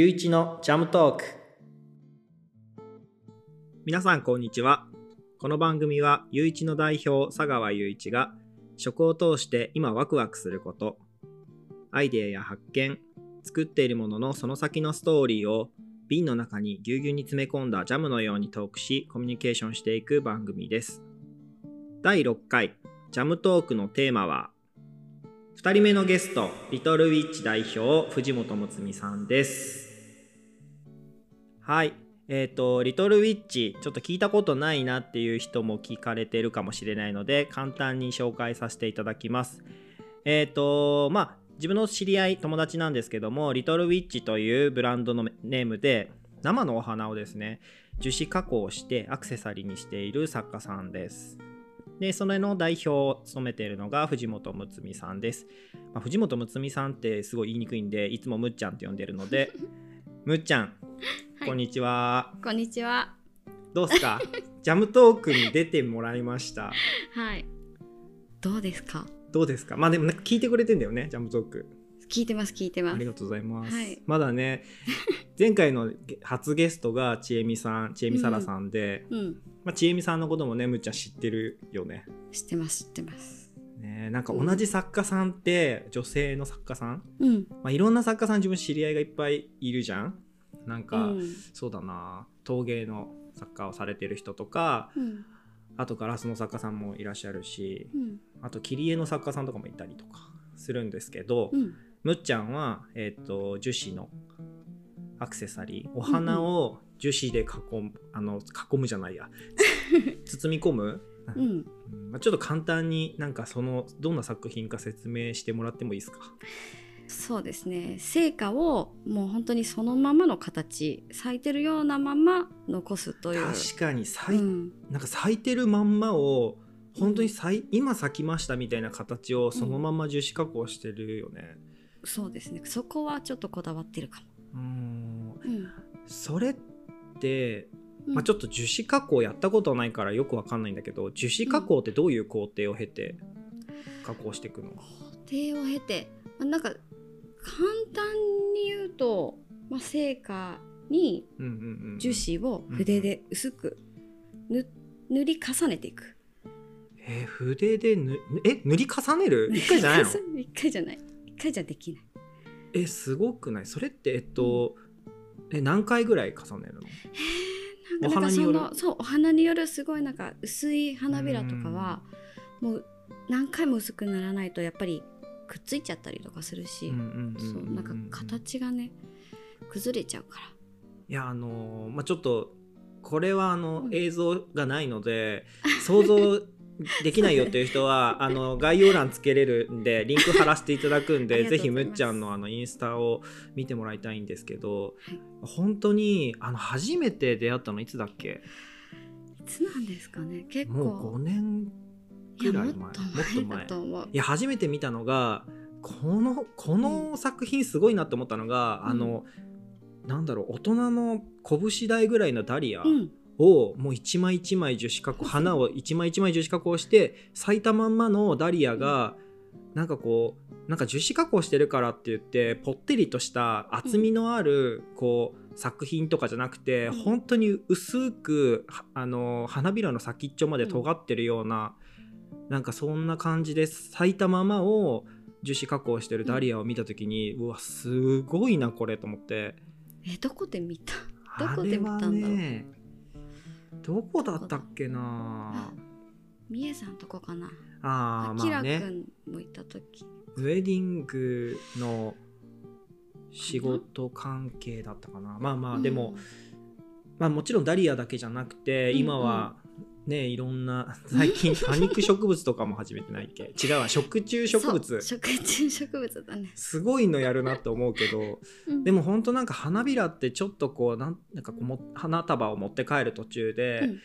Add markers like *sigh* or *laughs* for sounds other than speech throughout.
ゆういちのジャムトーク。皆さんこんにちは。この番組はゆういちの代表佐川ゆういちが食を通して今ワクワクすることアイデアや発見作っているもののその先のストーリーを瓶の中にぎゅうぎゅうに詰め込んだジャムのようにトークしコミュニケーションしていく番組です。第6回ジャムトークのテーマは2人目のゲストリトルウィッチ代表藤本睦美さんです。はい。えっ、とリトルウィッチちょっと聞いたことないなっていう人も聞かれてるかもしれないので簡単に紹介させていただきます。えっ、とまあ自分の知り合い友達なんですけどもリトルウィッチというブランドのネームで生のお花をですね樹脂加工してアクセサリーにしている作家さんです。でそれの代表を務めているのが藤本睦美さんです、まあ、藤本睦美さんってすごい言いにくいんでいつもむっちゃんって呼んでるのでむっちゃん、はいこんにちはこんにちは。どうすか？*laughs* ジャムトークに出てもらいましたはい。どうですか？どうですか？まあでもなんか聞いてくれてんだよねジャムトーク聞いてます聞いてますあり。がとうございます。はいまだね、*laughs* 前回の初ゲストがちえみさん、ちえみさらさんで、うん。まあ、ちえみさんのこともね、むっちゃん知ってるよね。知ってます知ってます。ねなんか同じ作家さんって、女性の作家さん、うん。まあ、いろんな作家さん自分知り合いがいっぱいいるじゃんなんうか、ん。そうだな、陶芸の作家をされてる人とか、うん。あとガラスの作家さんもいらっしゃるし、うん。あと切り絵の作家さんとかもいたりとかするんですけど、うん。むっちゃんは、えっと樹脂のアクセサリーお花を樹脂で囲む、あの囲むじゃないや *laughs* 包み込む、うん。うんまあ、ちょっと簡単になんかそのどんな作品か説明してもらってもいいですか？そうですね。成果をもう本当にそのままの形、咲いてるようなまま残すという。確かに咲い,、うん。なんか咲いてるまんまを本当に咲い今咲きましたみたいな形をそのまま樹脂加工してるよね。そうですね。そこはちょっとこだわってるかも。うんうん。それってうんまあ、ちょっと樹脂加工やったことないからよくわかんないんだけど樹脂加工ってどういう工程を経て加工していくの、工程を経て、まあなんか簡単に言うと、まあ、成果にうんうんうんうん。樹脂を筆で薄く塗塗り重ねていく。えー筆でぬえ塗り重ねる？一回じゃないの？*laughs* 一回じゃない。一回じゃできない。えすごくない？それってえっと、え何回ぐらい重ねるの？なんかお花による？なんかそのそうお花によるすごいなんか薄い花びらとかはもう何回も薄くならないとやっぱりくっついちゃったりとかするし、なんか形がね崩れちゃうから。いやあのーまあちょっとこれはあのうん。映像がないので想像できないよっていう人は *laughs* あの概要欄つけれるんでリンク貼らせていただくん *laughs* あでぜひむっちゃんのあのインスタを見てもらいたいんですけど、はい。本当にあの初めて出会ったのいつだっけ？いつなんですかね？結構。もう5年くらい前もっと前。と思う。*laughs* いや初めて見たのがこのこの作品すごいなって思ったのが、うん。あのなんだろう大人の拳大ぐらいのダリア、うん。をもう一枚一枚樹脂加工花を一枚一枚樹脂加工して咲いたまんまのダリアがなんかこうなんか樹脂加工してるからって言ってぽってりとした厚みのあるこう作品とかじゃなくてうん。本当に薄くはあの花びらの先っちょまで尖ってるようななんかそんな感じで咲いたままを樹脂加工してるダリアを見た時にうわすごいなこれと思って。えどこで見た？どこで見たんだろう？ねどこだったっけな？みえさんとこかな。あーあまあね。んもいた時。ウェディングの仕事関係だったかな。まあまあでも、まあもちろんダリアだけじゃなくてうんうん。今はねいろんな *laughs* 最近多肉植物とかも始めてないっけ？違うわ食虫植物。食虫植物だね、すごいのやるなって思うけどでもも本当なんか花びらってちょっとこうなんなんかこうも花束を持って帰る途中で、うん。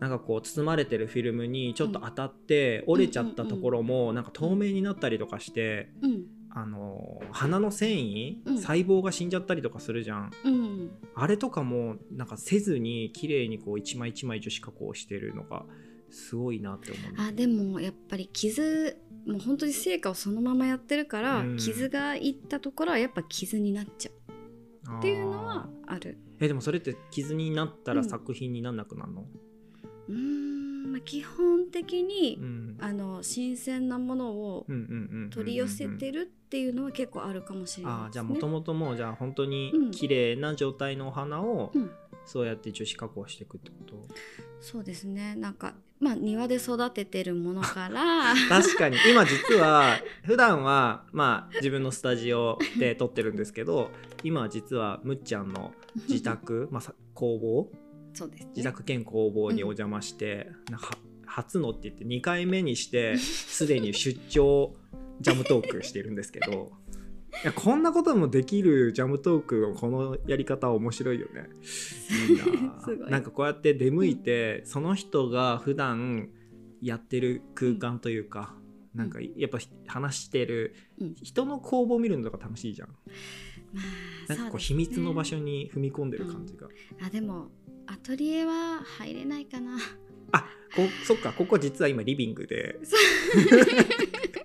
なんかこう包まれてるフィルムにちょっと当たって折れちゃったところもなんか透明になったりとかして、うんあの花の繊維、うん。細胞が死んじゃったりとかするじゃん。うん。あれとかもなんかせずに綺麗にこう一枚一枚樹脂加工してるのがすごいなって思うあでもやっぱり傷もう本当に成果をそのままやってるから、うん。傷がいったところはやっぱ傷になっちゃう。っていうのはある。えでもそれって傷になったらうん。作品になんなくなるの、うーん、まあ、基本的に、うん。あの新鮮なものを取り寄せてるっていうのは結構あるかもしれないね。あーじゃあもともともうじゃあ本当にうん。綺麗な状態のお花をうん。そうやって樹脂加工していくってこと、そうですね。なんかまあ庭で育ててるものから。*laughs* 確かに。今実は普段はまあ自分のスタジオで撮ってるんですけど今は実はむっちゃんの自宅、まあ、さ工房？そうですね。自宅兼工房にお邪魔して、なんかは初のって言って2回目にして *laughs* すでに出張ジャムトークしてるんですけどいやこんなこともできるジャムトークのこのやり方は面白いよね。いい。なすなんかこうやって出向いて、その人が普段やってる空間というか、なんかやっぱ話してるうん。人の工房見るのとか楽しいじゃん。まあなんかこう秘密の場所に踏み込んでる感じが。あでもアトリエは入れないかな。あこそっかここ実は今リビングで *laughs*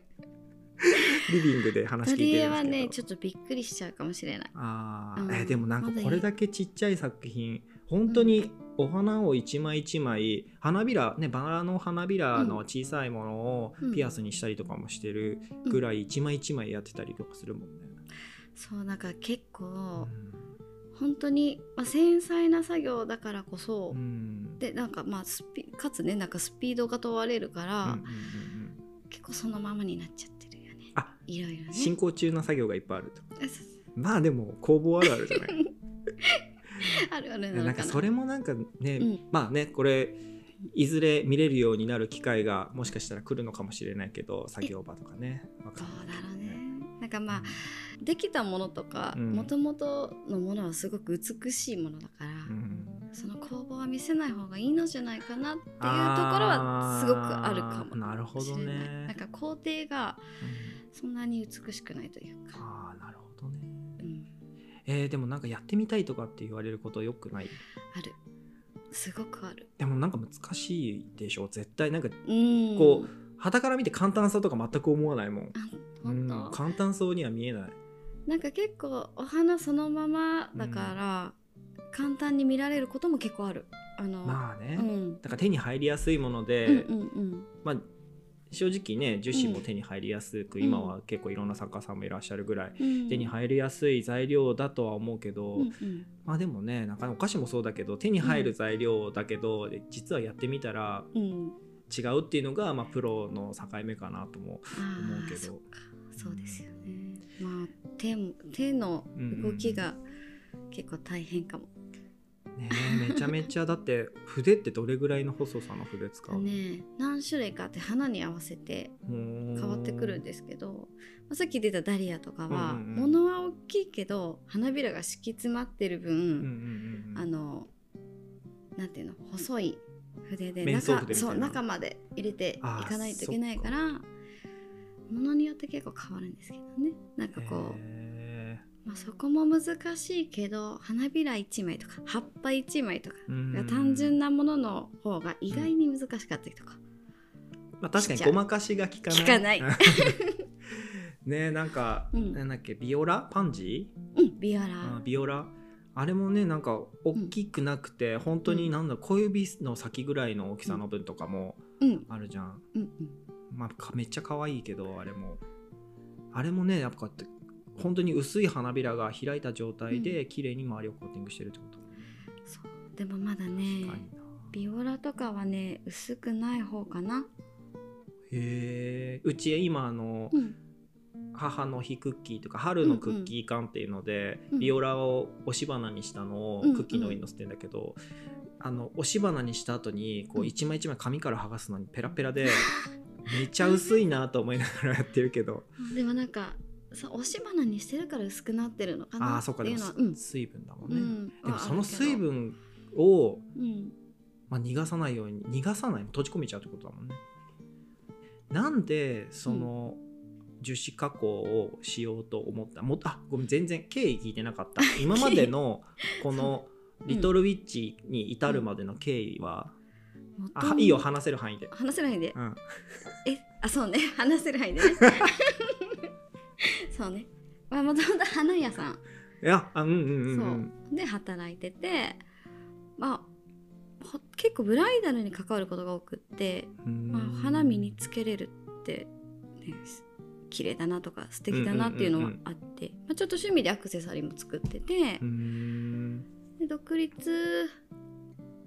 リビングでア話聞いてるんですけど、ねちょっとびっくりしちゃうかもしれない。あー、うん。えでもなんかこれだけちっちゃい作品本当にお花を一枚一枚花びらねバラの花びらの小さいものをうん。ピアスにしたりとかもしてるぐらい一枚一枚やってたりとかするもんね。そうなんか結う構ん。本当に、まあ、繊細な作業だからこそ、うん。でなんかまあスピかつねなんかスピードが問われるから、うんうんうんうん。結構そのままになっちゃってあいろいろね。進行中の作業がいっぱいあると？あそうまあでも工房あるあるじゃない？*laughs* あるあるななんのかな。かそれもなんかね、うん。まあねこれいずれ見れるようになる機会がもしかしたら来るのかもしれないけど作業場とかね。わかんないけどだろうね。なんかまあできたものとかうん。もともとのものはすごく美しいものだから、うん。その工房は見せない方がいいのじゃないかなっていうところはすごくあるかも。なるほどね。なんか工程がそんなに美しくないというか、ああなるほどね、うん、えーでもなんかやってみたいとかって言われることよくない？ある。すごくある。でもなんか難しいでしょ？絶対なんかうん。こう傍から見て簡単さとか全く思わないもん、あうん簡単そうには見えない。なんか結構お花そのままだから、簡単に見られることも結構ある。あの、まあね、うん、だから手に入りやすいもので、うんうんうん。まあ正直ね樹脂も手に入りやすく、うん今は結構いろんな作家さんもいらっしゃるぐらい、うん。手に入りやすい材料だとは思うけど、うんうん。まあでもねなんかお菓子もそうだけど手に入る材料だけど、実はやってみたらうん。違うっていうのが、まあ、プロの境目かなとも思うけど。そうですよね。まあ手も手の動きが結構大変かも、ね。めちゃめちゃだって筆ってどれぐらいの細さの筆使う？の、ね何種類かあって花に合わせて変変わってくるんですけど、まあ、さっき出たダリアとかは、うんうんうん。物は大きいけど花びらが敷き詰まってる分、うんうんあのなんていうの細い筆で中そう中まで入れていかないといけないからものによって結構変わるんですけどね。なんかこう、へまあ、そこも難しいけど花びら1枚とか葉っぱ1枚とか単純なものの方が意外に難しかったりとか、まあ、確かにごまかしが効かない。効かない。*laughs* ねなんか、うん。なんだっけビオラ？パンジうんビオラ。ビオラ？あれもねなんか大きくなくて、本当になんだ小指の先ぐらいの大きさの分とかもうん。あるじゃん、うんうん。まあかめっちゃ可愛いけどあれも。あれもねやっぱ本当に薄い花びらが開いた状態で綺麗に周りをコーティングしてるってこと、そうでもまだねビオラとかはね薄くない方かな。へえうち今あの、うん。母の日クッキーとか春のクッキー缶っていうので、うんビオラを押し花にしたのをうんクッキーの上に乗せてんだけど、あの押し花にした後にこううん。一枚一枚紙から剥がすのにペラペラで *laughs* めっちゃ薄いなと思いながらやってるけど。でもなんかさ押し花にしてるから薄くなってるのかあなっていうのはうん。水分だもんね、うん。でもその水分を、うん。まあ、逃がさないように逃がさない閉じ込めちゃうってことだもんね。なんでその、樹脂加工をしようと思った？もあごめん全然経緯聞いてなかった。*laughs* 今までのこの「リトルウィッチ」に至るまでの経緯は、あいいよ話せる範囲で、話せないで。うん、えあそうね。*laughs* 話せる範囲でね *laughs* そうね。まあもともと花屋さん。いやあうんうんうんそう。うんで働いててまあほ結構ブライダルに関わることが多くって、うん。まあ、花身につけれるって、ね、綺麗だなとか素敵だなっていうのはあって、まあ、ちょっと趣味でアクセサリーも作っててう、ん。で独立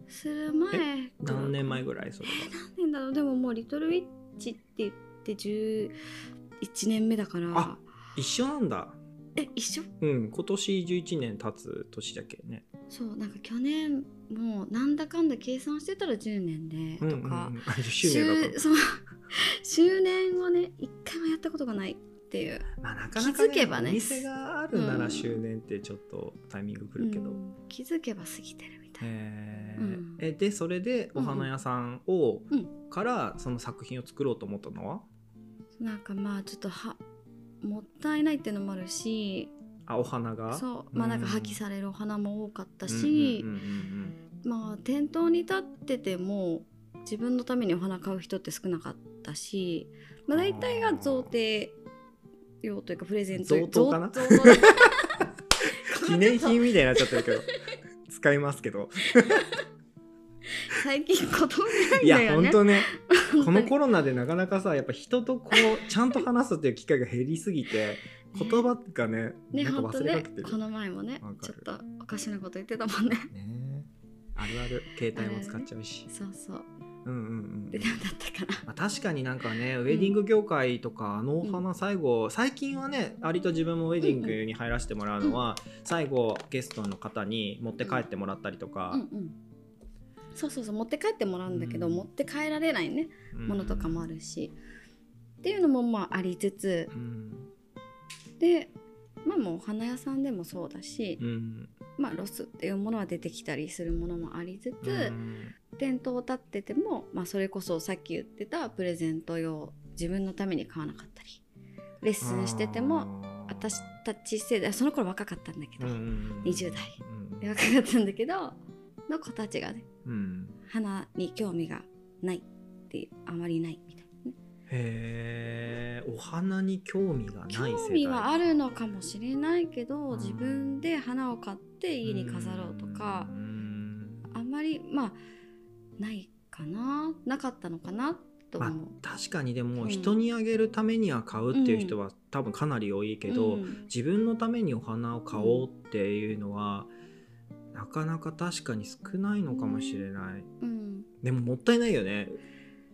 する前何年前ぐらいそれは？何年だろう。でももう「リトルウィッチ」って言って11年目だから。あ一緒なんだ。え一緒？うん今年11年経つ年だっけね。そうなんか去年もうなんだかんだ計算してたら10年でとか、うんうん。うんあ10周 *laughs* そう周年をね一回もやったことがないっていう。まあなかなか、気づけばね。お店があるなうん。ら周年ってちょっとタイミングくるけど、うん。気づけば過ぎてるみたい。なへー。うん。えでそれでお花屋さんを、うん。からその作品を作ろうと思ったのは？なんかまあちょっとはもったいないっていうのもあるしあお花が？そう。まあなんかうん。破棄されるお花も多かったし、まあ店頭に立ってても自分のためにお花買う人って少なかったし、まあ、大体が贈呈用というかプレゼント贈答かな？記念品みたいになっちゃってるけど使いますけど最近言葉ないいやんだよね。本当ね。本当に。このコロナでなかなかさやっぱ人とこうちゃんと話すっていう機会が減りすぎて言葉がねねなんか忘れかけてる、この前もねちょっとおかしなこと言ってたもんね。ね。あるある。携帯も使っちゃうし、そうそう。うんうんうんだったかな。まあ、確かになんかねウェディング業界とかあのお花最後、最近はね割と自分もウェディングに入らせてもらうのは、最後ゲストの方に持って帰ってもらったりとかうん、うんそうそうそう持って帰ってもらうんだけど、うん。持って帰られないねうん。ものとかもあるし、っていうのもまあありつつうん。でまあもうお花屋さんでもそうだし、うん。まあロスっていうものは出てきたりするものもありつつ、うん。店頭立ってても、まあ、それこそさっき言ってたプレゼント用自分のために買わなかったりレッスンしてても私たち世代その頃若かったんだけど、うんうん20代若かったんだけどの子たちがねうん。花に興味がないっていうあまりないみたいなね。へえお花に興味がない世代興味はあるのかもしれないけどうん。自分で花を買って家に飾ろうとかうん。あんまりまあないかな？なかったのかな？とまあ思う。確かにでもうん。人にあげるためには買うっていう人は多分かなり多いけど、うん。自分のためにお花を買おうっていうのは、なかなか確かに少ないのかもしれない、うん。でももったいないよね。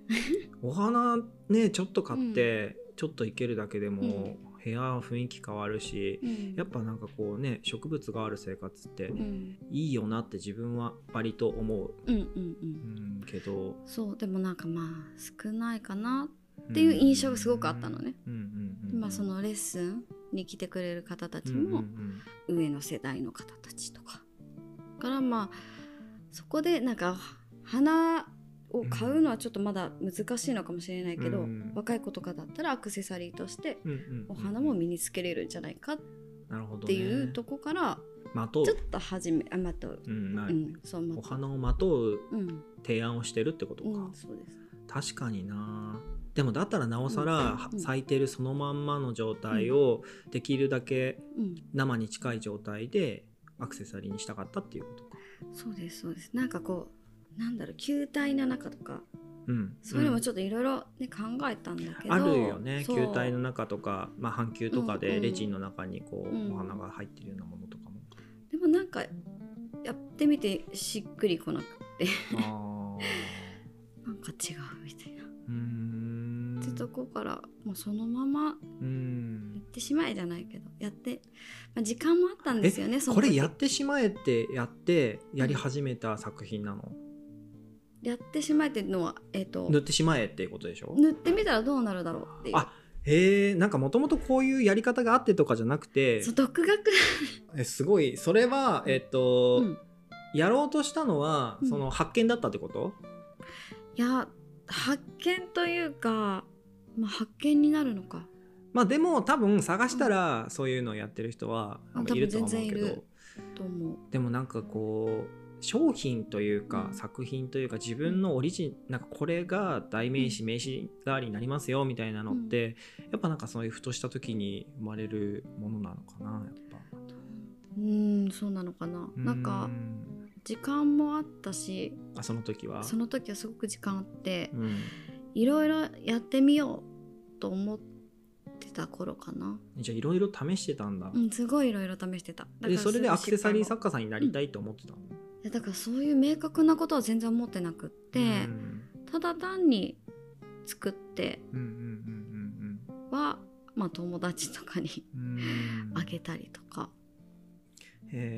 *laughs* お花ねちょっと買って、ちょっといけるだけでも、部屋雰囲気変わるし、うん。やっぱなんかこうね植物がある生活ってうん。いいよなって自分は割と思う、うんうんうん。うん、けど。そうでもなんかまあ少ないかな。っていう印象がすごくあったのね。うんうんうん、まあそのレッスンに来てくれる方たちうんうんも上の世代の方たちとかからまあそこでなんか花を買うのはちょっとまだ難しいのかもしれないけど、うん若い子とかだったらアクセサリーとしてうんうんうんお花も身につけれるんじゃないかっていうとこからまとう。ちょっと始めあまとう、うんまあうん、そうまお花をまとううん、提案をしてるってことか、うん、そうです。確かにな。でもだったらなおさらうん咲いてるそのまんまの状態をできるだけうん。生に近い状態でアクセサリーにしたかったっていうことか。そうですそうです。なんかこうなんだろう球体の中とかうん。そういうのもんちょっといろいろね考えたんだけど、あるよね。球体の中とか、まあ、半球とかうんうん。でレジンの中にこう、うん。お花が入ってるようなものとかも。でもなんかやってみてしっくりこなくて。あ *laughs* なんか違うみたいな、ーうーんとこからもうそのままうん。やってしまえじゃないけどやって、まあ、時間もあったんですよねこれやってしまえってやってやり始めた作品なの、やってしまえっていうのは、えー、と塗ってしまえっていうことでしょ？塗ってみたらどうなるだろうっていう。あへえんかもともとこういうやり方があってとかじゃなくて。そう独学。えすごい。それはえっと、うん。やろうとしたのは、うん。その発見だったってこと？いや発見というか、まあ、発見になるのか。まあでも多分探したらそういうのをやってる人はうん。いるとは思うけど。でもなんかこう商品というか、うん作品というか自分のオリジンなんかこれが代名詞、名詞代わりになりますよみたいなのって、やっぱなんかそういうふとした時に生まれるものなのかなやっぱ。うんそうなのかな。なんかうん時間もあったしあその時は？その時はすごく時間あってうん、いろいろやってみようと思ってた頃かな。じゃあいろいろ試してたんだ、うんすごいいろいろ試してた。でそれでアクセサリー作家さんになりたいと思ってたの、いやだからそういう明確なことは全然思ってなくって、うん。ただ単に作ってうんうんうんは、まあ、友達とかにうん。うんうんあげたりとか、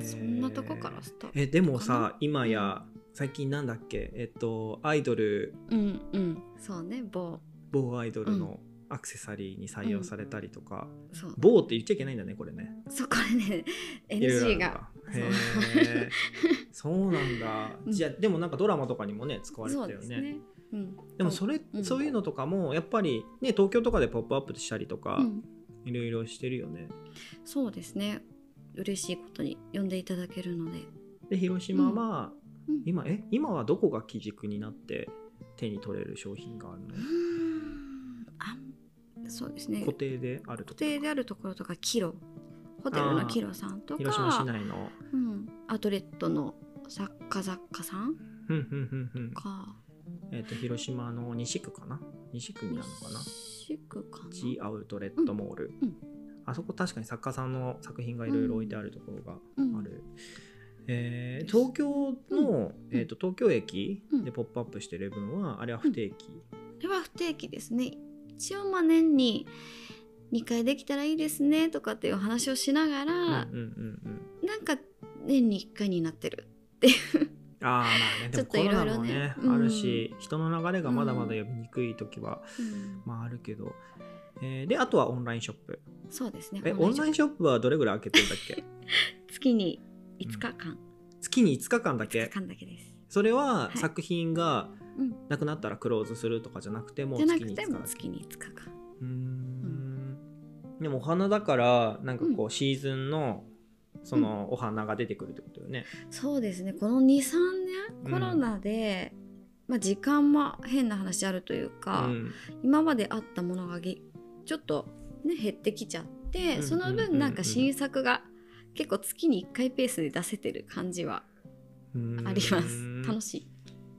そんなとこからスタートえでもかさ今や最近なんだっけ？えっとアイドル。うんうん。そうね某。某アイドルのアクセサリーに採用されたりとか、そう。某って言っちゃいけないんだねこれね。そこでね *laughs* NG が。へえ *laughs* そうなんだ、うん。じゃあでもなんかドラマとかにもね使われてたよね。ですね、うん、でもそれ、うん。そういうのとかもやっぱりね東京とかで「ポップアップしたりとか、うん。いろいろしてるよね。そうですね。嬉しいことに呼んでいただけるので、で広島は、うん。今え今はどこが基軸になって手に取れる商品があるの？うーん。あそうですね。固定であると固定であるところとかキロ。ホテルのキロさんとか広島市内の。うん、アウトレットの作家雑貨さんか。えっ、と広島の西区かな？西区になるのかな？西区かな？G アウトレットモール、うん。うん。あそこ確かに作家さんの作品がいろいろ置いてあるところがうん。ある、えー東京の、うん。えー、と東京駅うん。でポップアップしてる分はあれは不定期、これは不定期ですね一応まあ年に2回できたらいいですねとかっていう話をしながら、うんうんうんうん。なんか年に1回になってるああまあねでもコロナもねうんあるし人の流れがまだまだ呼びにくい時は、うん。まああるけど、えーであとはオンラインショップ。そうですねえオンラインショップ。はどれぐらい開けてるんだっけ？*laughs* 月に5日間、月に5日間だ5け日間だけです。それははい。作品がうん。なくなったらクローズするとかじゃなくてもうじゃな月に5日だけくても月に5日間。うーん。でもお花だからなんかこうシーズンのそのお花が出てくるってことよね。そうですね。この23うん。年コロナで、まあ、時間も変な話あるといううか、ん。今まであったものがげちょっと、ね、減ってきちゃって、うんそのうんうんうん。分なんか新作が結構月に1回ペースで出せてる感じはあります。楽しい。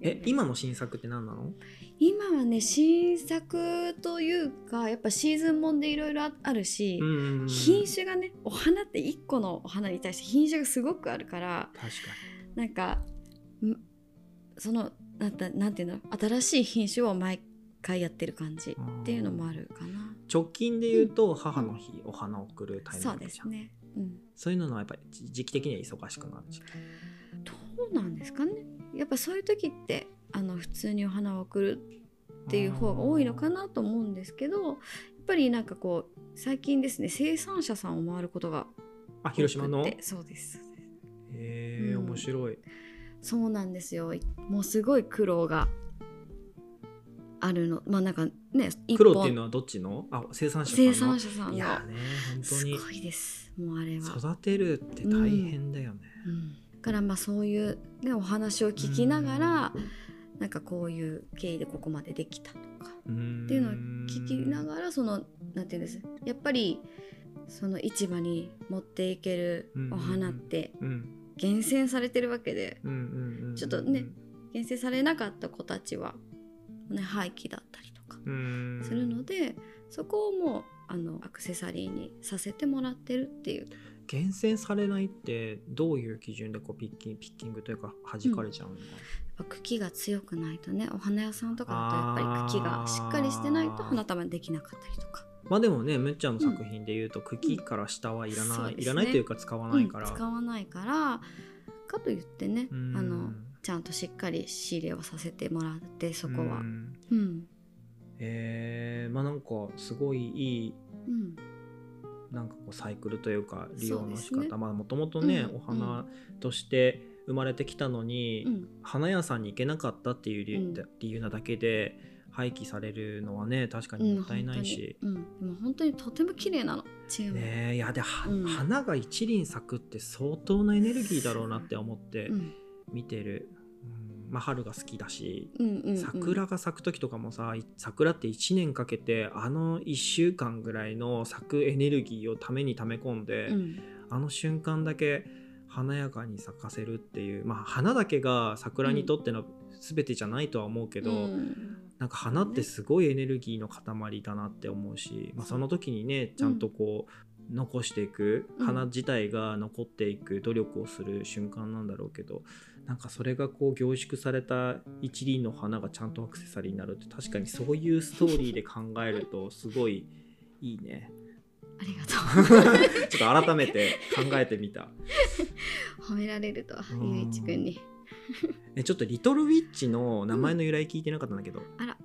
え今の新作って何なの？今はね新作というかやっぱシーズンもんでいろいろあるし、うん品種がねお花って1個のお花に対して品種がすごくあるから確かなんかんそのなんたなんていうの？新しい品種を毎回やってる感じっていうのもあるかな。に直近で言うと母の日、お花を贈るタイミそうングじゃん。ですね。うん。そういうのはやっぱり時期的には忙しくなるしどうなんですかね。やっぱそういう時ってあの普通にお花を贈るっていう方が多いのかなと思うんですけどやっぱりなんかこう最近ですね生産者さんを回ることがあ広島の？そうです。えうん。面白い。そうなんですよ。もうすごい苦労があるの。まあなんかね一黒っていう本のはどっちの？あ生産者さんの？生産者さんがいやね本当に。すごいです。もうあれは。育てるって大変だよね、うん。だからまあそういう、ね、お話を聞きながらなんかこういう経緯でここまでできたとか。うんっていうのを聞きながらそのなんていうんです。やっぱりその市場に持っていけるお花ってうん厳選されてるわけで。うんうんうん。ちょっとね厳選されなかった子たちは、ね、廃棄だったりとかうん。するのでそこをもうあのアクセサリーにさせてもらってるっていう。厳選されないってどういう基準でこうピッキンピッキングというか弾かれちゃうの？か、やっぱ茎が強くないとねお花屋さんとかだとやっぱり茎がしっかりしてないと花束できなかったりとか。まあでもねむっちゃんの作品で言うと、茎から下はいらない、そうですねいらないというか使わないから、うん使わないからかといってねうん。あのちゃんとしっかり仕入れをさせてもらってそこは。うん。うん。えー、まあなんかすごいいいうん。なんかこうサイクルというか利用の仕方、ね。まあもともとね、うん。お花として生まれてきたのに、うん。花屋さんに行けなかったっていう理,、うん。理由なだけで廃棄されるのはね確かにもったいないし、うん、でも本当にとても綺麗なのチーム、ねえいやで、花が一輪咲くって相当なエネルギーだろうなって思って。うん見てる、うん。まあ、春が好きだし、うんうんうん、桜が咲く時とかもさい桜って1年かけてあの1週間ぐらいの咲くエネルギーをために溜め込んで、うん。あの瞬間だけ華やかに咲かせるっていうまあ花だけが桜にとっての全てじゃないとは思うけど、うん。なんか花ってすごいエネルギーの塊だなって思うし、まあ、その時にねちゃんとこう残していくうん。花自体が残っていく努力をする瞬間なんだろうけどなんかそれがこう凝縮された一輪の花がちゃんとアクセサリーになるって確かにそういうストーリーで考えるとすごいいいね。ありがとう。ちょっと改めて考えてみた。褒められるとはうん。ゆういちくんに。*laughs* えちょっとリトルウィッチの名前の由来聞いてなかったんだけど、あら。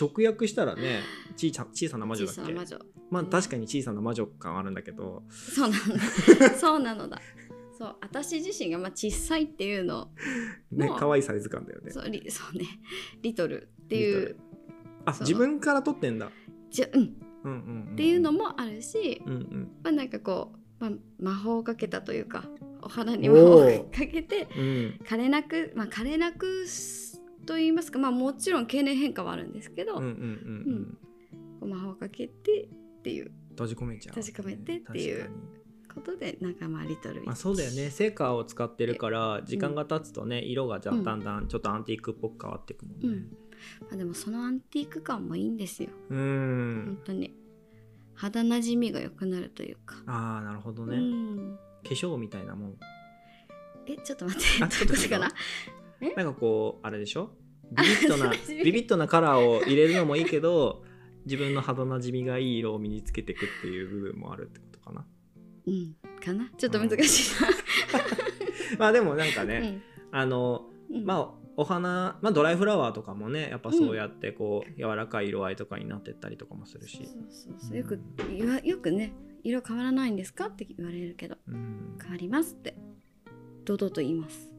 直訳したらね小さ小さな魔女だっけ？小さな魔女。まあ確かに小さな魔女感あるんだけど。そうなのだ。そうなのだそう私自身がまあ小さいっていうのね可愛いサイズ感だよね。そうリ *laughs* そうねリトルっていうあ自分から撮ってんだ。じゃ、うん、っうんうん、うん、ていうのもあるし、うんうん。まあ、なんかこう、まあ、魔法をかけたというかお花に魔法をかけてうん。枯れなくまあ枯れなくすと言いますかまあもちろん経年変化はあるんですけど、うんうんうんう魔法をかけてっていう。閉じ込めちゃう、閉じ込めてっていうことでなんかまあリトルまあそうだよね。セーカーを使ってるから時間が経つとね、色がじゃうんだんだん。ちょっとアンティークっぽく変わっていくもんね。うん。まあ、でもそのアンティーク感もいいんですよ。うん。本当に。肌なじみが良くなるというか、ああなるほどね、うん。化粧みたいなもん。えちょっと待って。あちょっと違うかな。なんかこうあれでしょ？*laughs* ビビッとなビビッとなカラーを入れるのもいいけど自分の肌なじみがいい色を身につけていくっていう部分もあるってことかなうん。かな？ちょっと難しい *laughs* まあでもなんかな、ね、あのうん。まあお花、まあ、ドライフラワーとかもねやっぱそうやってこう、柔らかい色合いとかになってったりとかもするし、そうそうそうよくよくね色変わらないんですか？って言われるけど。うん。変わりますって。堂々と言います。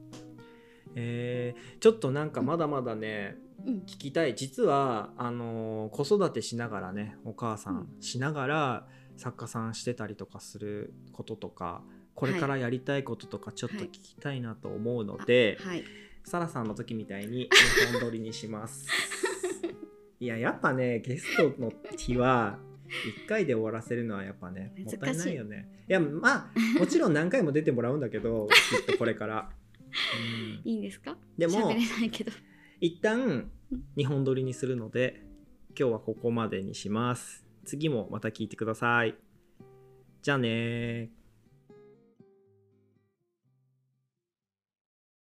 えーちょっとなんかまだまだねうん。聞きたい。実はあのー子育てしながらねお母さん。しながら作家さんしてたりとかすることとかこれからやりたいこととかちょっと聞きたいなと思うので、はいサラさんの時みたいに *laughs* 日本撮りにします。いややっぱねゲストの日は1回で終わらせるのはやっぱねもったいないよね。いやまあもちろん何回も出てもらうんだけどきっとこれから。うんいいんですか？でも一旦2本撮りにするので今日はここまでにします。次もまた聞いてください。じゃあねー。